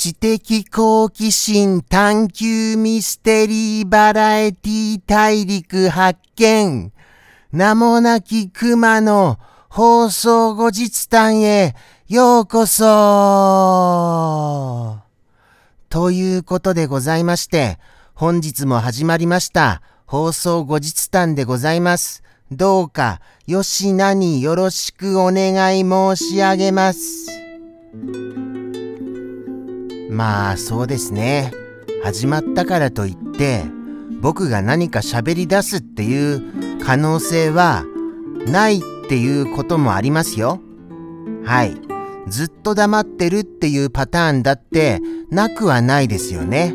知的好奇心探求ミステリーバラエティ大陸発見。名もなき熊の放送後日談へようこそということでございまして、本日も始まりました放送後日談でございます。どうか、よしなによろしくお願い申し上げます。まあそうですね。始まったからといって、僕が何か喋り出すっていう可能性はないっていうこともありますよ。はい。ずっと黙ってるっていうパターンだってなくはないですよね。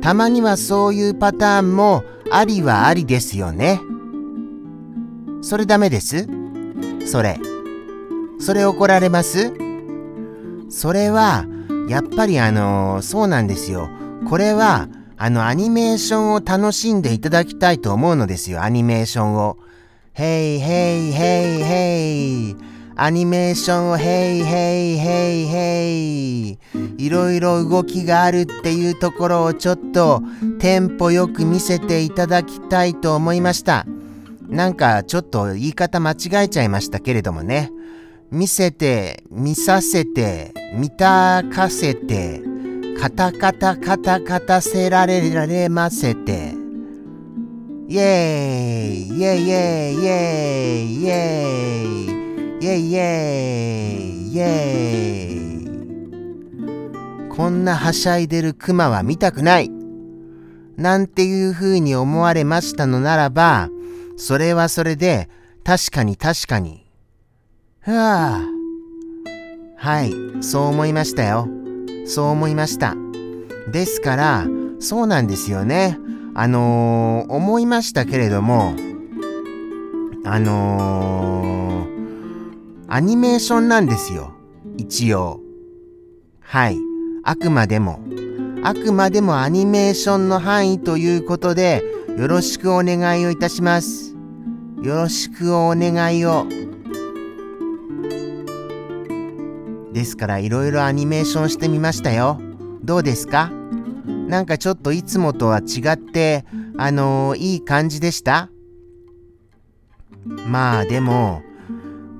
たまにはそういうパターンもありはありですよね。それダメです？それ。それ怒られます？それはやっぱりあのー、そうなんですよ。これは、あの、アニメーションを楽しんでいただきたいと思うのですよ、アニメーションを。ヘイヘイヘイヘイ。アニメーションをヘイヘイヘイヘイ。いろいろ動きがあるっていうところをちょっとテンポよく見せていただきたいと思いました。なんかちょっと言い方間違えちゃいましたけれどもね。見せて、見させて、見たかせて、カタカタカタカタせられられませて。イェーイイェイイェイイェイイェイイェイイェイイェイ。こんなはしゃいでるクマは見たくない。なんていうふうに思われましたのならば、それはそれで確かに確かに。ふわはい、そう思いましたよ。そう思いました。ですから、そうなんですよね。あのー、思いましたけれども、あのー、アニメーションなんですよ。一応。はい。あくまでも。あくまでもアニメーションの範囲ということで、よろしくお願いをいたします。よろしくお願いを。ですからいろいろアニメーションしてみましたよ。どうですか？なんかちょっといつもとは違って、あのー、いい感じでした？まあでも、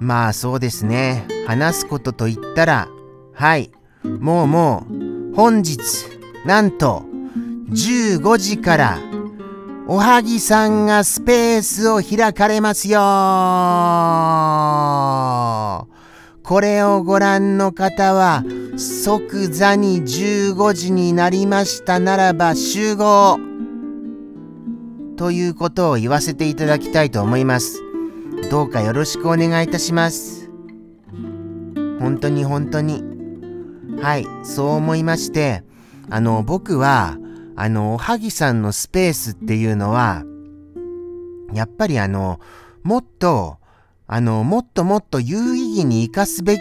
まあそうですね。話すことと言ったら、はい。もうもう、本日、なんと、15時から、おはぎさんがスペースを開かれますよこれをご覧の方は、即座に15時になりましたならば集合ということを言わせていただきたいと思います。どうかよろしくお願いいたします。本当に本当に。はい、そう思いまして、あの、僕は、あの、おはぎさんのスペースっていうのは、やっぱりあの、もっと、あの、もっともっと有義に活かすべき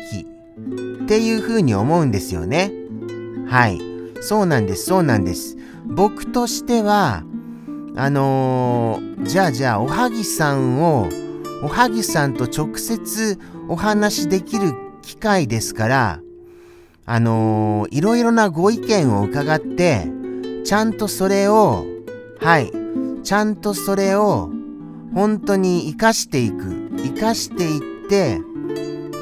っていうふうに思うんですよね。はい。そうなんです、そうなんです。僕としては、あのー、じゃあじゃあ、おはぎさんを、おはぎさんと直接お話しできる機会ですから、あのー、いろいろなご意見を伺って、ちゃんとそれを、はい、ちゃんとそれを本当に活かしていく、活かしていって、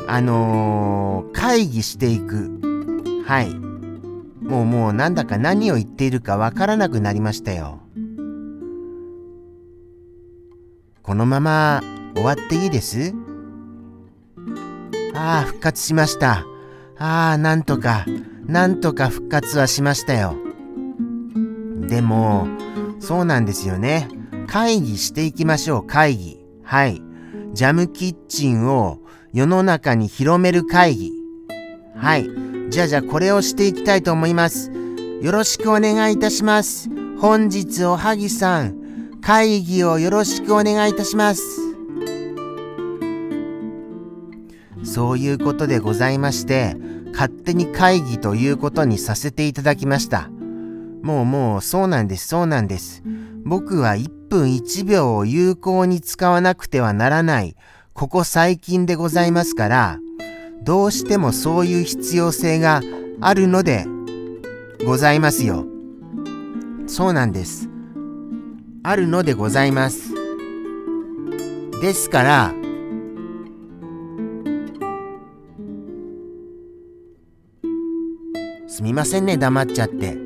あのー、会議していく。はい。もうもうなんだか何を言っているかわからなくなりましたよ。このまま終わっていいです？ああ、復活しました。ああ、なんとか、なんとか復活はしましたよ。でも、そうなんですよね。会議していきましょう、会議。はい。ジャムキッチンを世の中に広める会議。はい。じゃあじゃあこれをしていきたいと思います。よろしくお願いいたします。本日おはぎさん、会議をよろしくお願いいたします。そういうことでございまして、勝手に会議ということにさせていただきました。もうもうそうなんです、そうなんです。僕は1分1秒を有効に使わなくてはならない、ここ最近でございますから、どうしてもそういう必要性があるので、ございますよ。そうなんです。あるのでございます。ですから、すみませんね、黙っちゃって。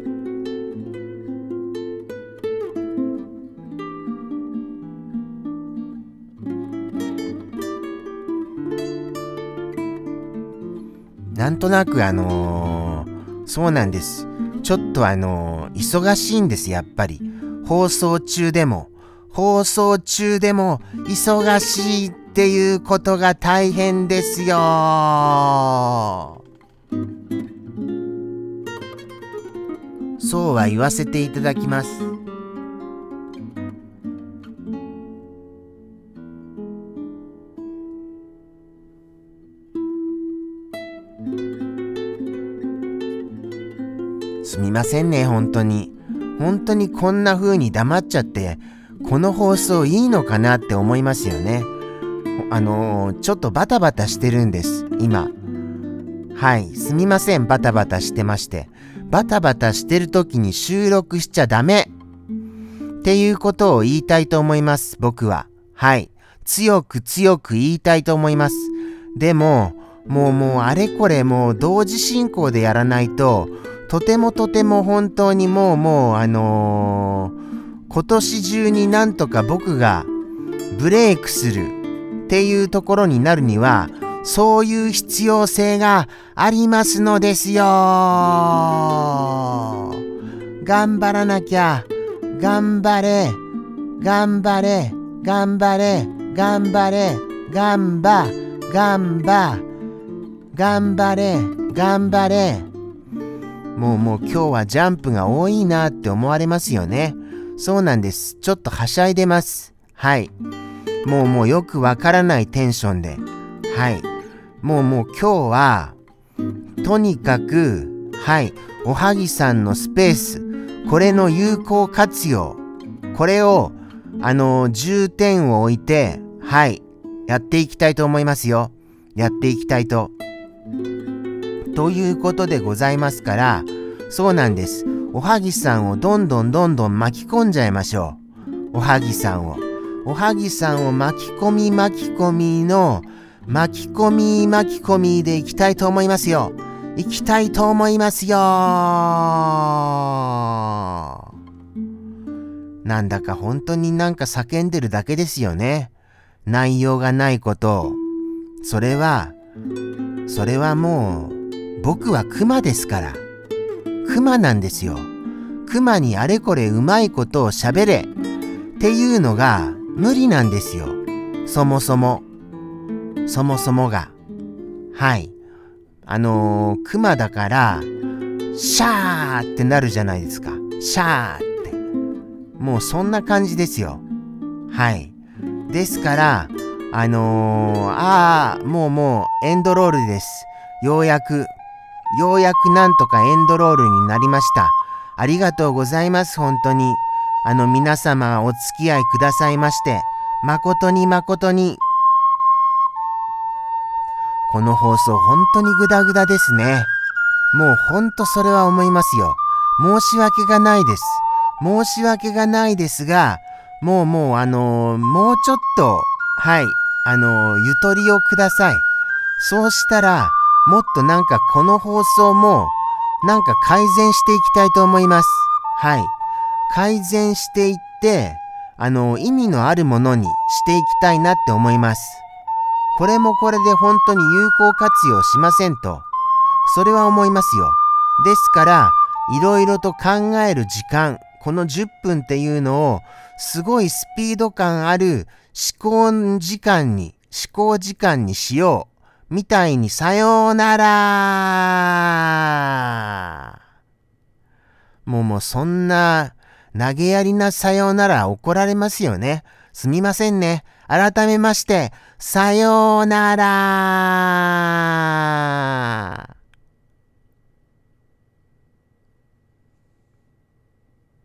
なんとなくあのー、そうなんです。ちょっとあのー、忙しいんです、やっぱり。放送中でも、放送中でも忙しいっていうことが大変ですよ。そうは言わせていただきます。すみませんね、本当に。本当にこんな風に黙っちゃって、この放送いいのかなって思いますよね。あのー、ちょっとバタバタしてるんです、今。はい、すみません、バタバタしてまして。バタバタしてる時に収録しちゃダメっていうことを言いたいと思います、僕は。はい。強く強く言いたいと思います。でも、もうもうあれこれもう同時進行でやらないと、とてもとても本当にもうもうあのー、今年中になんとか僕がブレイクするっていうところになるにはそういう必要性がありますのですよ。頑張らなきゃ頑張れ頑張れ頑張れ頑張れ頑張頑張頑張れ頑張れ。もうもう今日はジャンプが多いなって思われますよね。そうなんです。ちょっとはしゃいでます。はい。もうもうよくわからないテンションで。はい。もうもう今日は、とにかく、はい。おはぎさんのスペース。これの有効活用。これを、あの、重点を置いて、はい。やっていきたいと思いますよ。やっていきたいと。ということでございますから、そうなんです。おはぎさんをどんどんどんどん巻き込んじゃいましょう。おはぎさんを。おはぎさんを巻き込み巻き込みの巻き込み巻き込みでいきたいと思いますよ。いきたいと思いますよ。なんだか本当になんか叫んでるだけですよね。内容がないこと。それは、それはもう僕はクマですから。クマなんですよ。クマにあれこれうまいことを喋れっていうのが無理なんですよ。そもそも。そもそもが。はい。あのー、クマだから、シャーってなるじゃないですか。シャーって。もうそんな感じですよ。はい。ですから、あのー、ああ、もうもうエンドロールです。ようやくようやくなんとかエンドロールになりました。ありがとうございます、本当に。あの皆様お付き合いくださいまして、誠に誠に。この放送本当にグダグダですね。もうほんとそれは思いますよ。申し訳がないです。申し訳がないですが、もうもうあのー、もうちょっと、はい、あのー、ゆとりをください。そうしたら、もっとなんかこの放送もなんか改善していきたいと思います。はい。改善していって、あの、意味のあるものにしていきたいなって思います。これもこれで本当に有効活用しませんと。それは思いますよ。ですから、いろいろと考える時間、この10分っていうのを、すごいスピード感ある思考時間に、思考時間にしよう。みたいにさようならもうもうそんな投げやりなさようなら怒られますよね。すみませんね。改めまして、さようなら